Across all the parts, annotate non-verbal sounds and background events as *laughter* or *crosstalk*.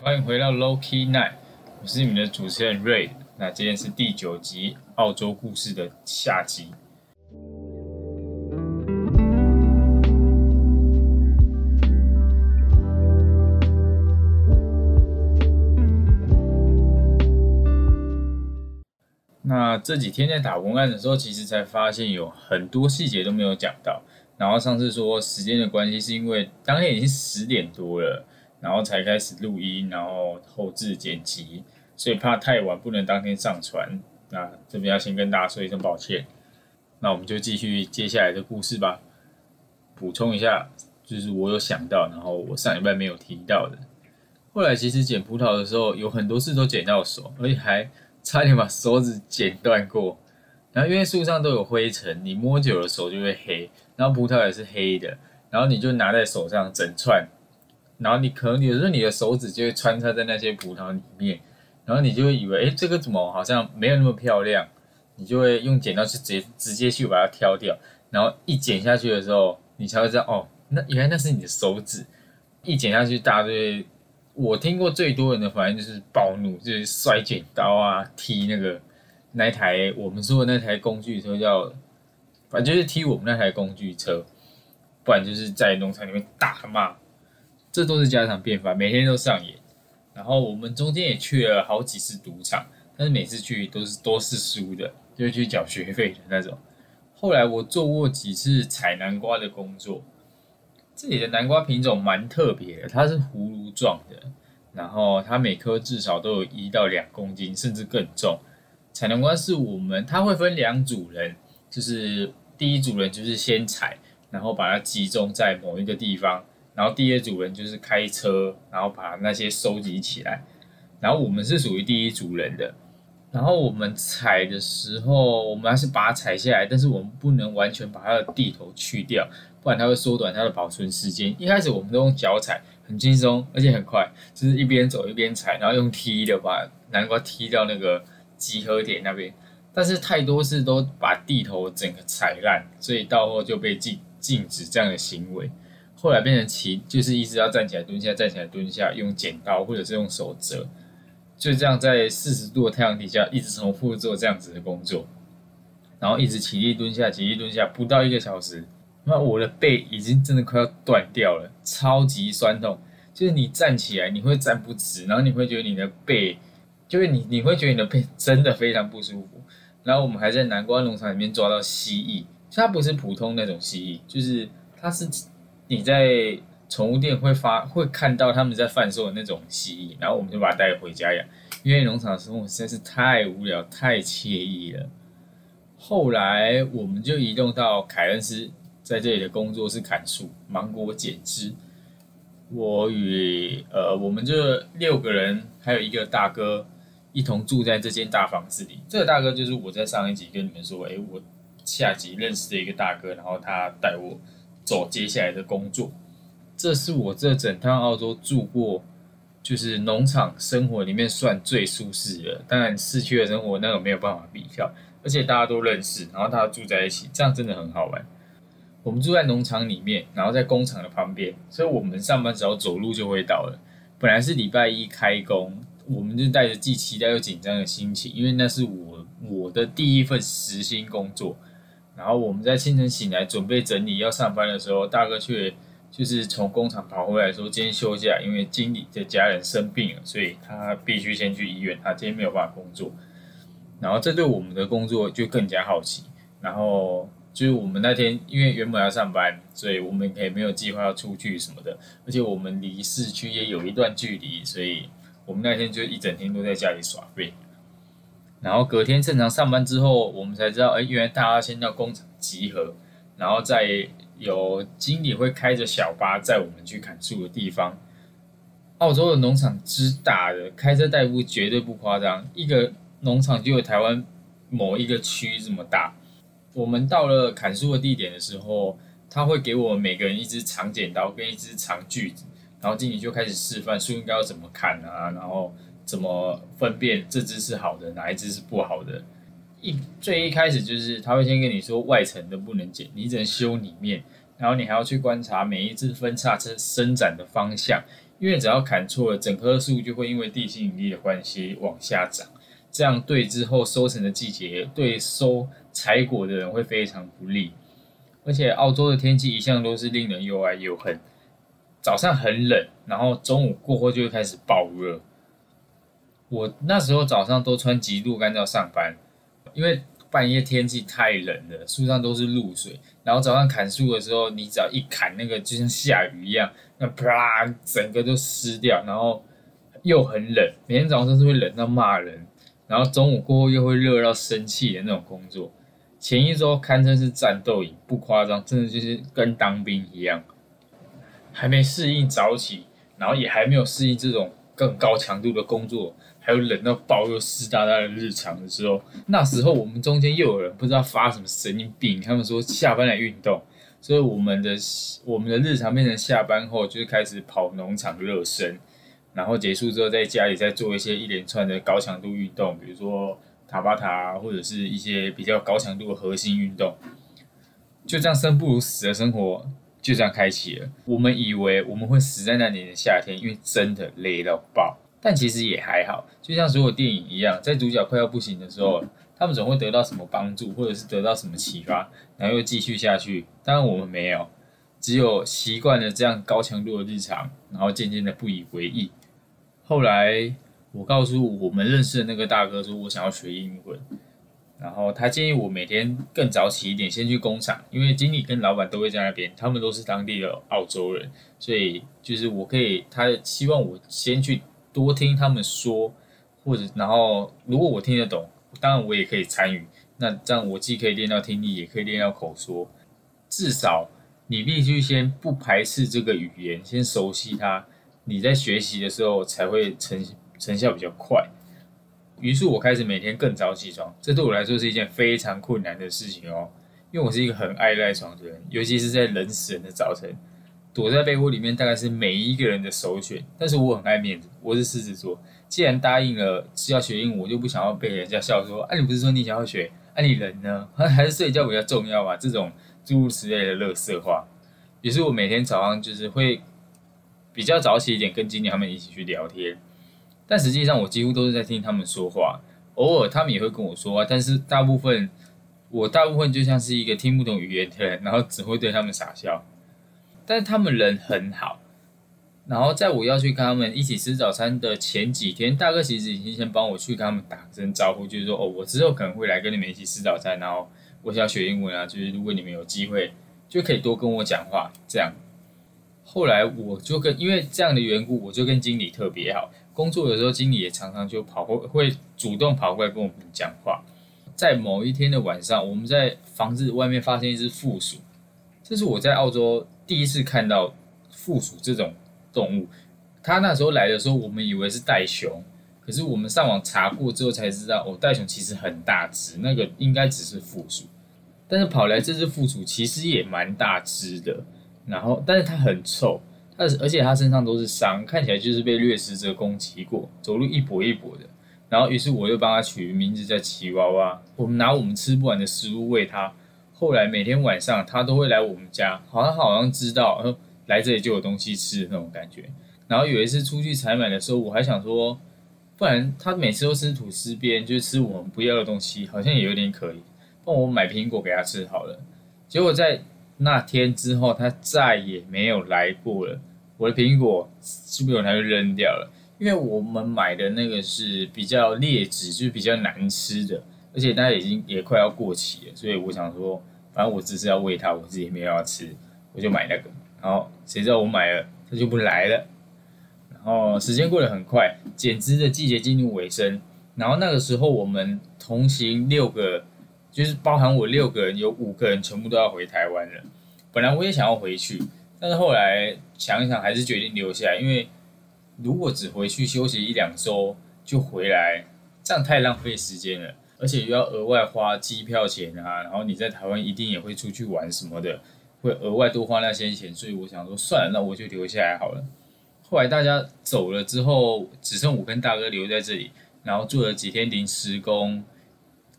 欢迎回到 Low Key Night，我是你们的主持人 Ray。那今天是第九集澳洲故事的下集。那这几天在打文案的时候，其实才发现有很多细节都没有讲到。然后上次说时间的关系，是因为当天已经十点多了，然后才开始录音，然后后置剪辑，所以怕太晚不能当天上传。那这边要先跟大家说一声抱歉。那我们就继续接下来的故事吧。补充一下，就是我有想到，然后我上礼拜没有提到的。后来其实剪葡萄的时候，有很多次都剪到手，而且还。差点把手指剪断过，然后因为树上都有灰尘，你摸久了手就会黑，然后葡萄也是黑的，然后你就拿在手上整串，然后你可能有时候你的手指就会穿插在那些葡萄里面，然后你就会以为，哎，这个怎么好像没有那么漂亮，你就会用剪刀去直接直接去把它挑掉，然后一剪下去的时候，你才会知道，哦，那原来那是你的手指，一剪下去，大家就会。我听过最多人的反应就是暴怒，就是摔剪刀啊，踢那个那台我们说的那台工具车叫，反正就是踢我们那台工具车，不然就是在农场里面大骂，这都是家常便饭，每天都上演。然后我们中间也去了好几次赌场，但是每次去都是都是输的，就是去缴学费的那种。后来我做过几次采南瓜的工作。这里的南瓜品种蛮特别的，它是葫芦状的，然后它每颗至少都有一到两公斤，甚至更重。采南瓜是我们，它会分两组人，就是第一组人就是先采，然后把它集中在某一个地方，然后第二组人就是开车，然后把那些收集起来，然后我们是属于第一组人的。然后我们采的时候，我们还是把它采下来，但是我们不能完全把它的地头去掉。不然它会缩短它的保存时间。一开始我们都用脚踩，很轻松，而且很快，就是一边走一边踩，然后用踢的把南瓜踢到那个集合点那边。但是太多次都把地头整个踩烂，所以到后就被禁禁止这样的行为。后来变成骑，就是一直要站起来蹲下，站起来蹲下，用剪刀或者是用手折，就这样在四十度的太阳底下一直重复做这样子的工作，然后一直起立蹲下，起立蹲下，不到一个小时。那我的背已经真的快要断掉了，超级酸痛。就是你站起来，你会站不直，然后你会觉得你的背，就是你你会觉得你的背 *laughs* 真的非常不舒服。然后我们还在南瓜农场里面抓到蜥蜴，它不是普通那种蜥蜴，就是它是你在宠物店会发会看到他们在贩售的那种蜥蜴，然后我们就把它带回家养，因为农场生活实在是太无聊、太惬意了。后来我们就移动到凯恩斯。在这里的工作是砍树、芒果剪枝。我与呃，我们这六个人还有一个大哥一同住在这间大房子里。这个大哥就是我在上一集跟你们说，哎，我下集认识的一个大哥，然后他带我走接下来的工作。这是我这整趟澳洲住过，就是农场生活里面算最舒适的。当然，市区的生活那个没有办法比较，而且大家都认识，然后大家住在一起，这样真的很好玩。我们住在农场里面，然后在工厂的旁边，所以我们上班只要走路就会到了。本来是礼拜一开工，我们就带着既期待又紧张的心情，因为那是我我的第一份实薪工作。然后我们在清晨醒来准备整理要上班的时候，大哥却就是从工厂跑回来说今天休假，因为经理的家人生病了，所以他必须先去医院，他今天没有办法工作。然后这对我们的工作就更加好奇，然后。就是我们那天，因为原本要上班，所以我们也没有计划要出去什么的。而且我们离市区也有一段距离，所以我们那天就一整天都在家里耍废。然后隔天正常上班之后，我们才知道，哎，原来大家先到工厂集合，然后再有经理会开着小巴载我们去砍树的地方。澳洲的农场之大的，开车代步绝对不夸张，一个农场就有台湾某一个区这么大。我们到了砍树的地点的时候，他会给我们每个人一支长剪刀跟一支长锯子，然后经理就开始示范树应该要怎么砍啊，然后怎么分辨这只是好的，哪一只是不好的。一最一开始就是他会先跟你说外层的不能剪，你只能修里面，然后你还要去观察每一只分叉车伸展的方向，因为只要砍错了，整棵树就会因为地心引力的关系往下长，这样对之后收成的季节，对收采果的人会非常不利。而且澳洲的天气一向都是令人又爱又恨，早上很冷，然后中午过后就会开始暴热。我那时候早上都穿极度干燥上班，因为半夜天气太冷了，树上都是露水。然后早上砍树的时候，你只要一砍那个，就像下雨一样，那啪，整个都湿掉。然后又很冷，每天早上都是会冷到骂人。然后中午过后又会热到生气的那种工作。前一周堪称是战斗营，不夸张，真的就是跟当兵一样。还没适应早起，然后也还没有适应这种更高强度的工作，还有冷到爆又湿哒哒的日常的时候，那时候我们中间又有人不知道发什么神经病，他们说下班来运动，所以我们的我们的日常变成下班后就是开始跑农场热身，然后结束之后在家里再做一些一连串的高强度运动，比如说。塔巴塔或者是一些比较高强度的核心运动，就这样生不如死的生活就这样开启了。我们以为我们会死在那年的夏天，因为真的累到爆。但其实也还好，就像所有电影一样，在主角快要不行的时候，他们总会得到什么帮助，或者是得到什么启发，然后又继续下去。当然我们没有，只有习惯了这样高强度的日常，然后渐渐的不以为意。后来。我告诉我们认识的那个大哥说，我想要学英文，然后他建议我每天更早起一点，先去工厂，因为经理跟老板都会在那边，他们都是当地的澳洲人，所以就是我可以，他希望我先去多听他们说，或者然后如果我听得懂，当然我也可以参与，那这样我既可以练到听力，也可以练到口说，至少你必须先不排斥这个语言，先熟悉它，你在学习的时候才会成。成效比较快，于是我开始每天更早起床，这对我来说是一件非常困难的事情哦，因为我是一个很爱赖床的人，尤其是在冷死人的早晨，躲在被窝里面大概是每一个人的首选。但是我很爱面子，我是狮子座，既然答应了是要学英文，我就不想要被人家笑说，啊你不是说你想要学，啊你人呢？*laughs* 还是睡觉比较重要吧？这种诸如此类的乐色话。于是我每天早上就是会比较早起一点，跟经理他们一起去聊天。但实际上，我几乎都是在听他们说话，偶尔他们也会跟我说话，但是大部分我大部分就像是一个听不懂语言的人，然后只会对他们傻笑。但是他们人很好，然后在我要去跟他们一起吃早餐的前几天，大哥其实已经先帮我去跟他们打声招呼，就是说哦，我之后可能会来跟你们一起吃早餐，然后我想学英文啊，就是如果你们有机会，就可以多跟我讲话这样。后来我就跟因为这样的缘故，我就跟经理特别好。工作的时候，经理也常常就跑过，会主动跑过来跟我们讲话。在某一天的晚上，我们在房子外面发现一只负鼠，这是我在澳洲第一次看到负鼠这种动物。它那时候来的时候，我们以为是袋熊，可是我们上网查过之后才知道，哦，袋熊其实很大只，那个应该只是负鼠。但是跑来这只负鼠其实也蛮大只的，然后但是它很臭。而而且他身上都是伤，看起来就是被掠食者攻击过，走路一跛一跛的。然后于是我就帮他取名字叫奇娃娃。我们拿我们吃不完的食物喂他。后来每天晚上他都会来我们家，好像好像知道，然后来这里就有东西吃那种感觉。然后有一次出去采买的时候，我还想说，不然他每次都吃吐司边，就是吃我们不要的东西，好像也有点可疑。帮我买苹果给他吃好了。结果在那天之后，他再也没有来过了。我的苹果是不是有他就扔掉了？因为我们买的那个是比较劣质，就是比较难吃的，而且它已经也快要过期了，所以我想说，反正我只是要喂它，我自己没有要吃，我就买那个。然后谁知道我买了，它就不来了。然后时间过得很快，剪枝的季节进入尾声。然后那个时候我们同行六个，就是包含我六个人，有五个人全部都要回台湾了。本来我也想要回去。但是后来想一想，还是决定留下来，因为如果只回去休息一两周就回来，这样太浪费时间了，而且又要额外花机票钱啊，然后你在台湾一定也会出去玩什么的，会额外多花那些钱，所以我想说算了，那我就留下来好了。后来大家走了之后，只剩我跟大哥留在这里，然后做了几天临时工。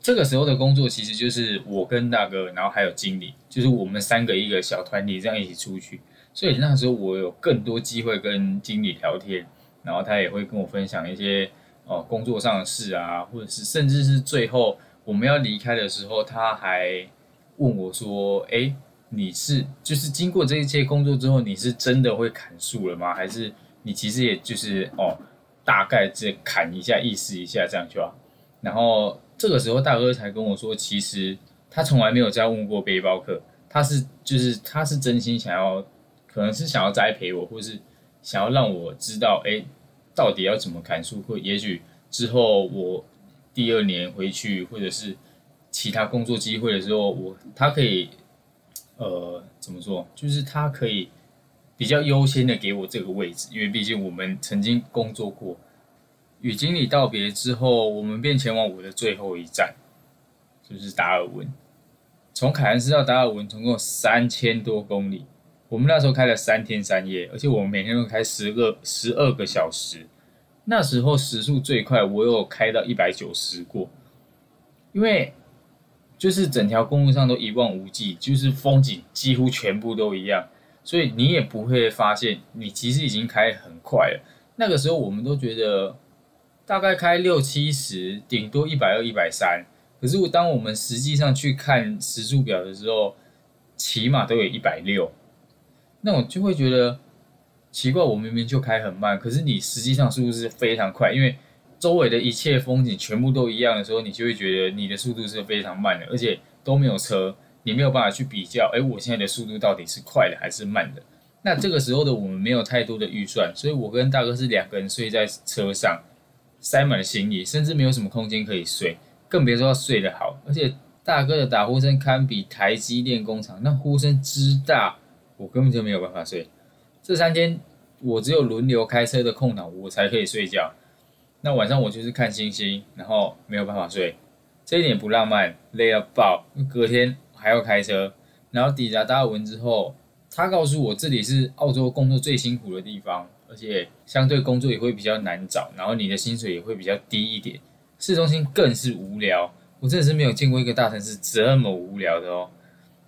这个时候的工作其实就是我跟大哥，然后还有经理，就是我们三个一个小团体这样一起出去。所以那时候我有更多机会跟经理聊天，然后他也会跟我分享一些哦工作上的事啊，或者是甚至是最后我们要离开的时候，他还问我说：“哎，你是就是经过这一切工作之后，你是真的会砍树了吗？还是你其实也就是哦大概这砍一下意思一下这样就好？”然后这个时候大哥才跟我说，其实他从来没有这样问过背包客。他是就是他是真心想要，可能是想要栽培我，或是想要让我知道，哎，到底要怎么砍树，或也许之后我第二年回去，或者是其他工作机会的时候，我他可以，呃，怎么说？就是他可以比较优先的给我这个位置，因为毕竟我们曾经工作过。与经理道别之后，我们便前往我的最后一站，就是达尔文。从凯恩斯到达尔文，总共三千多公里。我们那时候开了三天三夜，而且我们每天都开十个十二个小时。那时候时速最快，我有开到一百九十过。因为就是整条公路上都一望无际，就是风景几乎全部都一样，所以你也不会发现你其实已经开很快了。那个时候我们都觉得大概开六七十，顶多一百二、一百三。可是我，当我们实际上去看时速表的时候，起码都有一百六，那我就会觉得奇怪。我明明就开很慢，可是你实际上速度是非常快，因为周围的一切风景全部都一样的时候，你就会觉得你的速度是非常慢的，而且都没有车，你没有办法去比较。哎，我现在的速度到底是快的还是慢的？那这个时候的我们没有太多的预算，所以我跟大哥是两个人睡在车上，塞满了行李，甚至没有什么空间可以睡。更别说要睡得好，而且大哥的打呼声堪比台积电工厂，那呼声之大，我根本就没有办法睡。这三天我只有轮流开车的空档，我才可以睡觉。那晚上我就是看星星，然后没有办法睡，这一点不浪漫，累到爆。隔天还要开车，然后抵达达尔文之后，他告诉我这里是澳洲工作最辛苦的地方，而且相对工作也会比较难找，然后你的薪水也会比较低一点。市中心更是无聊，我真的是没有见过一个大城市这么无聊的哦。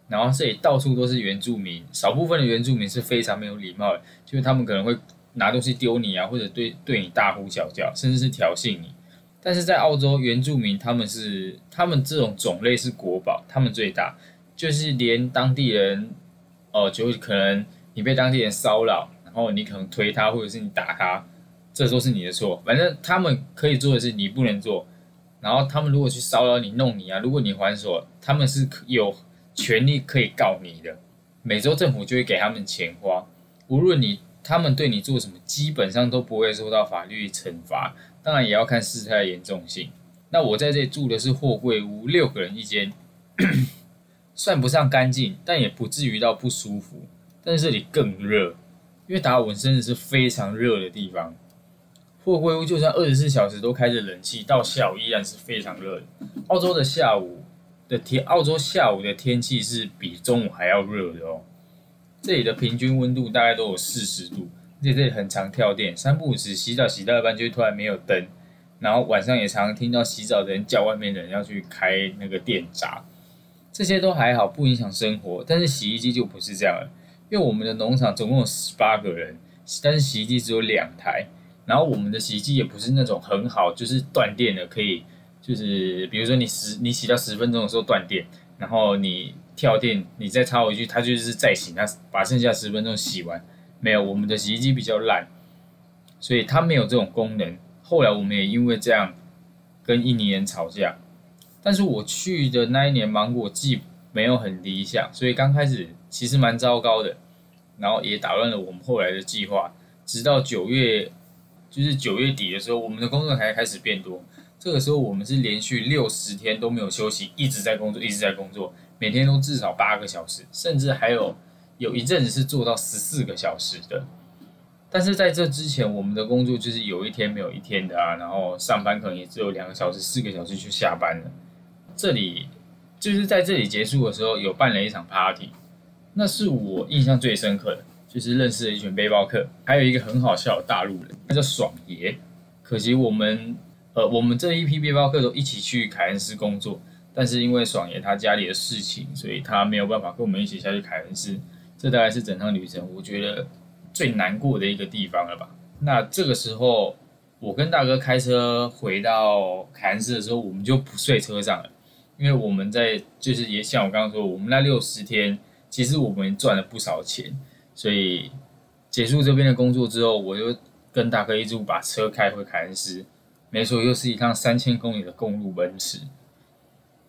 然后这里到处都是原住民，少部分的原住民是非常没有礼貌的，就是他们可能会拿东西丢你啊，或者对对你大呼小叫，甚至是挑衅你。但是在澳洲，原住民他们是他们这种种类是国宝，他们最大，就是连当地人，哦，就会可能你被当地人骚扰，然后你可能推他，或者是你打他。这都是你的错，反正他们可以做的是你不能做。然后他们如果去骚扰你、弄你啊，如果你还手，他们是有权利可以告你的。美洲政府就会给他们钱花，无论你他们对你做什么，基本上都不会受到法律惩罚。当然也要看事态的严重性。那我在这里住的是货柜屋，六个人一间，*coughs* 算不上干净，但也不至于到不舒服。但是这里更热，因为达尔文真的是非常热的地方。货柜屋就算二十四小时都开着冷气，到下午依然是非常热的。澳洲的下午的天，澳洲下午的天气是比中午还要热的哦。这里的平均温度大概都有四十度，而且这里很常跳电，三不五时洗澡洗到一半就突然没有灯，然后晚上也常常听到洗澡的人叫外面的人要去开那个电闸。这些都还好，不影响生活，但是洗衣机就不是这样了，因为我们的农场总共有十八个人，但是洗衣机只有两台。然后我们的洗衣机也不是那种很好，就是断电的，可以就是比如说你十你洗到十分钟的时候断电，然后你跳电，你再插回去，它就是再洗，它把剩下十分钟洗完。没有，我们的洗衣机比较烂，所以它没有这种功能。后来我们也因为这样跟印尼人吵架。但是我去的那一年芒果季没有很理想，所以刚开始其实蛮糟糕的，然后也打乱了我们后来的计划，直到九月。就是九月底的时候，我们的工作才开始变多。这个时候，我们是连续六十天都没有休息，一直在工作，一直在工作，每天都至少八个小时，甚至还有有一阵子是做到十四个小时的。但是在这之前，我们的工作就是有一天没有一天的啊，然后上班可能也只有两个小时、四个小时就下班了。这里就是在这里结束的时候，有办了一场 party，那是我印象最深刻的。就是认识了一群背包客，还有一个很好笑的大陆人，他叫爽爷。可惜我们，呃，我们这一批背包客都一起去凯恩斯工作，但是因为爽爷他家里的事情，所以他没有办法跟我们一起下去凯恩斯。这大概是整趟旅程我觉得最难过的一个地方了吧。那这个时候，我跟大哥开车回到凯恩斯的时候，我们就不睡车上了，因为我们在就是也像我刚刚说，我们那六十天，其实我们赚了不少钱，所以结束这边的工作之后，我就跟大哥一组把车开回凯恩斯。没错，又是一趟三千公里的公路奔驰。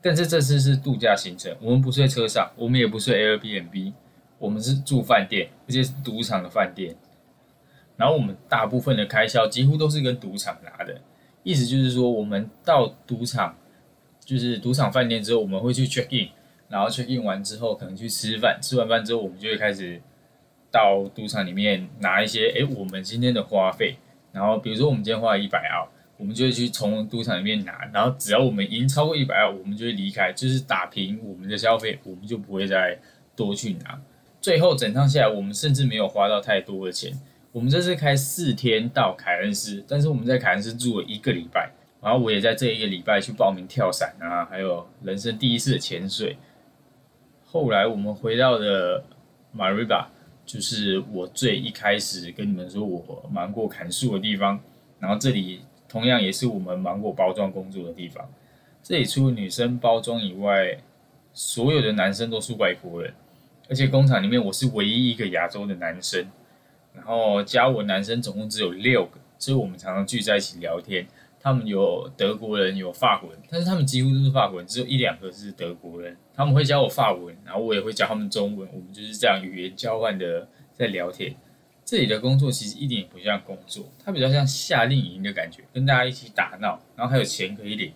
但是这次是度假行程，我们不睡车上，我们也不睡 Airbnb，我们是住饭店，而且是赌场的饭店。然后我们大部分的开销几乎都是跟赌场拿的，意思就是说，我们到赌场，就是赌场饭店之后，我们会去 check in，然后去赢完之后，可能去吃饭，吃完饭之后，我们就会开始到赌场里面拿一些，诶，我们今天的花费。然后比如说我们今天花了一百澳。我们就会去从赌场里面拿，然后只要我们赢超过一百澳，我们就会离开，就是打平我们的消费，我们就不会再多去拿。最后整趟下来，我们甚至没有花到太多的钱。我们这次开四天到凯恩斯，但是我们在凯恩斯住了一个礼拜，然后我也在这一个礼拜去报名跳伞啊，还有人生第一次的潜水。后来我们回到了马瑞巴，就是我最一开始跟你们说我忙过砍树的地方，然后这里。同样也是我们芒果包装工作的地方。这里除了女生包装以外，所有的男生都是外国人，而且工厂里面我是唯一一个亚洲的男生。然后加我男生总共只有六个，所以我们常常聚在一起聊天。他们有德国人，有法国人，但是他们几乎都是法国人，只有一两个是德国人。他们会教我法文，然后我也会教他们中文，我们就是这样语言交换的在聊天。这里的工作其实一点也不像工作，它比较像夏令营的感觉，跟大家一起打闹，然后还有钱可以领，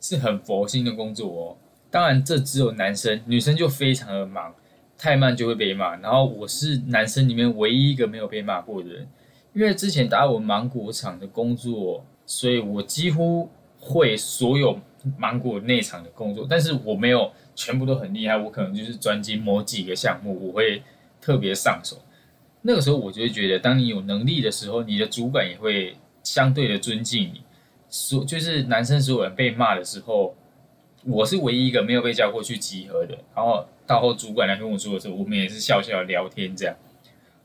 是很佛心的工作哦。当然，这只有男生，女生就非常的忙，太慢就会被骂。然后我是男生里面唯一一个没有被骂过的人，因为之前打我芒果厂的工作，所以我几乎会所有芒果内场的工作，但是我没有全部都很厉害，我可能就是专精某几个项目，我会特别上手。那个时候我就会觉得，当你有能力的时候，你的主管也会相对的尊敬你。所就是男生所有人被骂的时候，我是唯一一个没有被叫过去集合的。然后到后主管来跟我说的时候，我们也是笑笑聊天这样。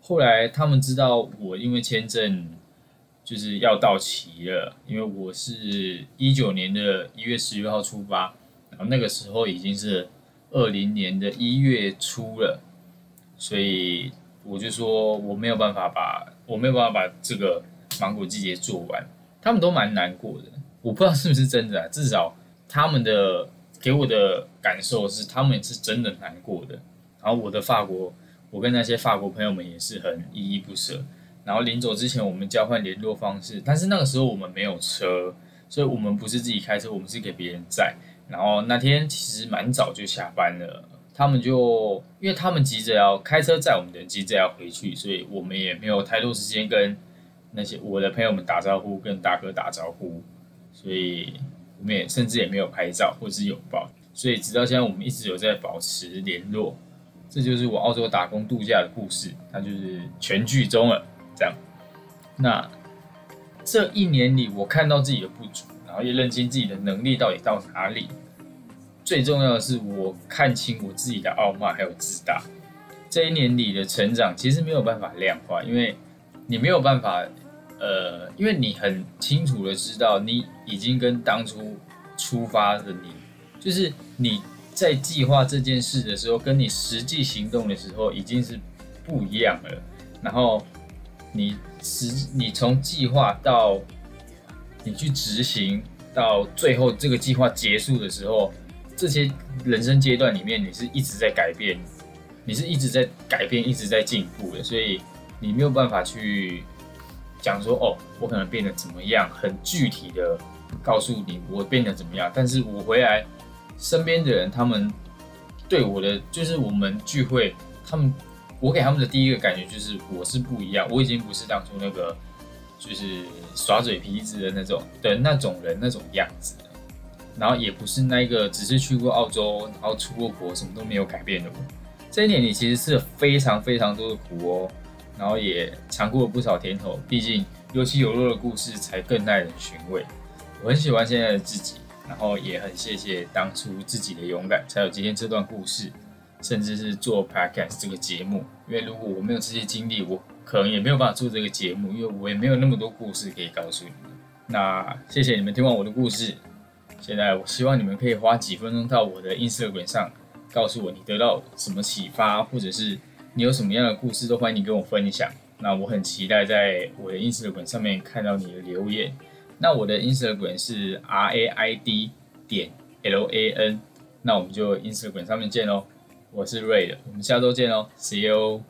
后来他们知道我因为签证就是要到期了，因为我是一九年的一月十六号出发，然后那个时候已经是二零年的一月初了，所以。我就说我没有办法把，我没有办法把这个芒果季节做完，他们都蛮难过的。我不知道是不是真的啊，至少他们的给我的感受是，他们是真的难过的。然后我的法国，我跟那些法国朋友们也是很依依不舍。然后临走之前，我们交换联络方式，但是那个时候我们没有车，所以我们不是自己开车，我们是给别人载。然后那天其实蛮早就下班了。他们就，因为他们急着要开车载我们的，急着要回去，所以我们也没有太多时间跟那些我的朋友们打招呼，跟大哥打招呼，所以我们也甚至也没有拍照或是拥抱，所以直到现在我们一直有在保持联络。这就是我澳洲打工度假的故事，它就是全剧终了。这样，那这一年里，我看到自己的不足，然后也认清自己的能力到底到哪里。最重要的是，我看清我自己的傲慢还有自大。这一年里的成长其实没有办法量化，因为你没有办法，呃，因为你很清楚的知道，你已经跟当初出发的你，就是你在计划这件事的时候，跟你实际行动的时候已经是不一样了。然后你实，你从计划到你去执行，到最后这个计划结束的时候。这些人生阶段里面，你是一直在改变，你是一直在改变，一直在进步的，所以你没有办法去讲说哦，我可能变得怎么样，很具体的告诉你我变得怎么样。但是我回来，身边的人他们对我的就是我们聚会，他们我给他们的第一个感觉就是我是不一样，我已经不是当初那个就是耍嘴皮子的那种的那种人那种样子。然后也不是那个只是去过澳洲，然后出过国，什么都没有改变的我。这一年里其实是非常非常多的苦哦，然后也尝过了不少甜头。毕竟有起有落的故事才更耐人寻味。我很喜欢现在的自己，然后也很谢谢当初自己的勇敢，才有今天这段故事。甚至是做 podcast 这个节目。因为如果我没有这些经历，我可能也没有办法做这个节目，因为我也没有那么多故事可以告诉你们。那谢谢你们听完我的故事。现在我希望你们可以花几分钟到我的 Instagram 上，告诉我你得到什么启发，或者是你有什么样的故事，都欢迎你跟我分享。那我很期待在我的 Instagram 上面看到你的留言。那我的 Instagram 是 R A I D 点 L A N。那我们就 Instagram 上面见喽。我是 Ray 的，我们下周见哦，See you。